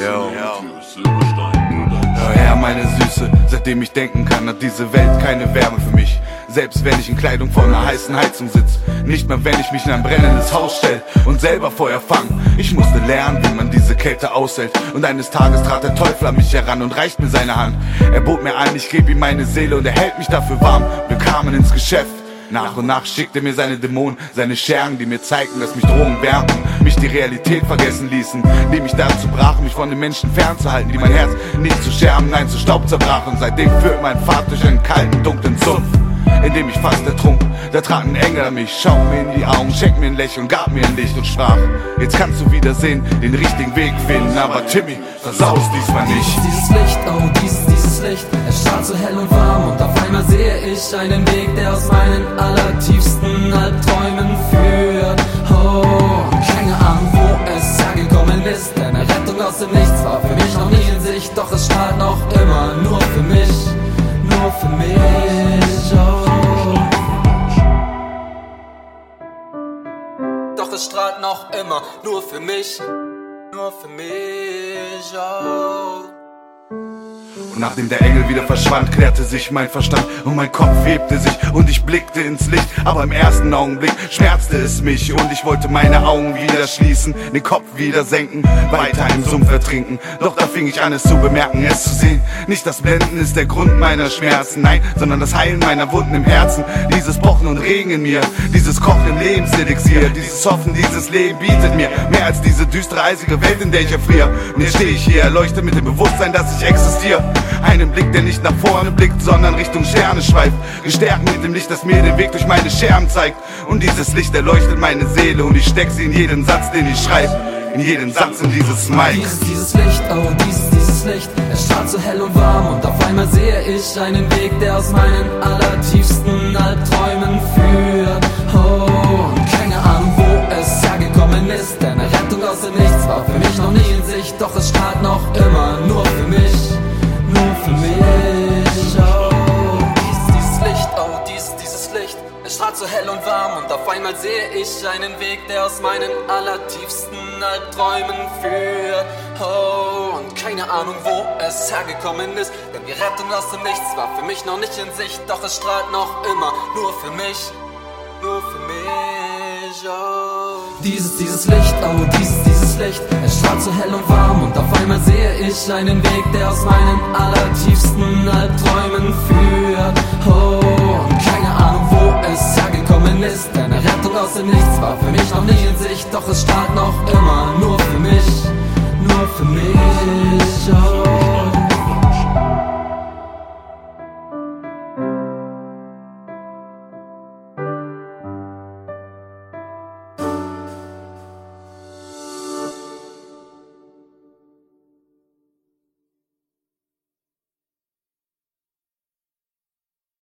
Yo. Hör her, meine Süße, seitdem ich denken kann, hat diese Welt keine Wärme für mich. Selbst wenn ich in Kleidung vor einer heißen Heizung sitz. Nicht mal wenn ich mich in ein brennendes Haus stell und selber Feuer fang. Ich musste lernen, wie man diese Kälte aushält. Und eines Tages trat der Teufel an mich heran und reicht mir seine Hand. Er bot mir an, ich geb ihm meine Seele und er hält mich dafür warm. Wir kamen ins Geschäft. Nach und nach schickte mir seine Dämonen, seine Schergen, die mir zeigten, dass mich Drogen wärmten, mich die Realität vergessen ließen, die mich dazu brachen, mich von den Menschen fernzuhalten, die mein Herz nicht zu Scherben, nein zu Staub zerbrachen. Seitdem führt mein Pfad durch einen kalten, dunklen in dem ich fast ertrunk. Da trat ein Engel an mich, schaut mir in die Augen, schenkt mir ein Lächeln, gab mir ein Licht und sprach: Jetzt kannst du wieder sehen, den richtigen Weg finden, aber Timmy, versaus diesmal nicht. Dieses Licht, oh, dieses, dieses Licht, es strahlt so hell und warm und auf einmal sehe ich einen Weg, der aus meinen allertiefsten Albträumen führt. Oh, Doch es strahlt noch immer nur für mich, nur für mich. Oh. Und nachdem der Engel wieder verschwand, klärte sich mein Verstand und mein Kopf hebte sich und ich blickte ins Licht. Aber im ersten Augenblick schmerzte es mich und ich wollte meine Augen wieder schließen, den Kopf wieder senken, weiter im Sumpf ertrinken. Doch da fing ich an es zu bemerken, es zu sehen. Nicht das Blenden ist der Grund meiner Schmerzen, nein, sondern das Heilen meiner Wunden im Herzen. Dieses Pochen und Regen in mir, dieses Kochen im Lebenselixier, dieses Hoffen, dieses Leben bietet mir mehr als diese düstere, eisige Welt, in der ich erfriere. Und jetzt stehe ich hier, erleuchte mit dem Bewusstsein, dass ich existiere. Einen Blick, der nicht nach vorne blickt, sondern Richtung Sterne schweift. Gestärkt mit dem Licht, das mir den Weg durch meine Scherben zeigt. Und dieses Licht erleuchtet meine Seele und ich steck sie in jeden Satz, den ich schreibe. In jeden Satz in dieses Mic. Dieses, dieses Licht, oh, dieses, dieses Licht, es strahlt so hell und warm und auf einmal sehe ich einen Weg, der aus meinen allertiefsten Albträumen führt. Oh, und keine Ahnung, wo es hergekommen ist, denn eine Rettung aus dem Nichts war für mich noch nie in Sicht, doch es strahlt noch immer nur für mich, nur für mich. Oh, dieses, dieses Licht, oh, dieses, dieses Licht, es strahlt so hell und warm und auf einmal sehe ich einen Weg, der aus meinen allertiefsten Albträumen führt. Oh, und keine Ahnung, wo es hergekommen ist, denn die Rettung aus dem Nichts war für mich noch nicht in Sicht, doch es strahlt noch immer nur für mich, nur für mich. Dieses, dieses Licht, oh, dieses, dieses Licht, es strahlt so hell und warm und auf einmal sehe ich einen Weg, der aus meinen allertiefsten Albträumen führt. Oh, und keine Ahnung, wo es hergekommen ist, denn eine Rettung aus dem Nichts war für mich noch nicht in Sicht, doch es strahlt noch immer nur für mich, nur für mich. Oh.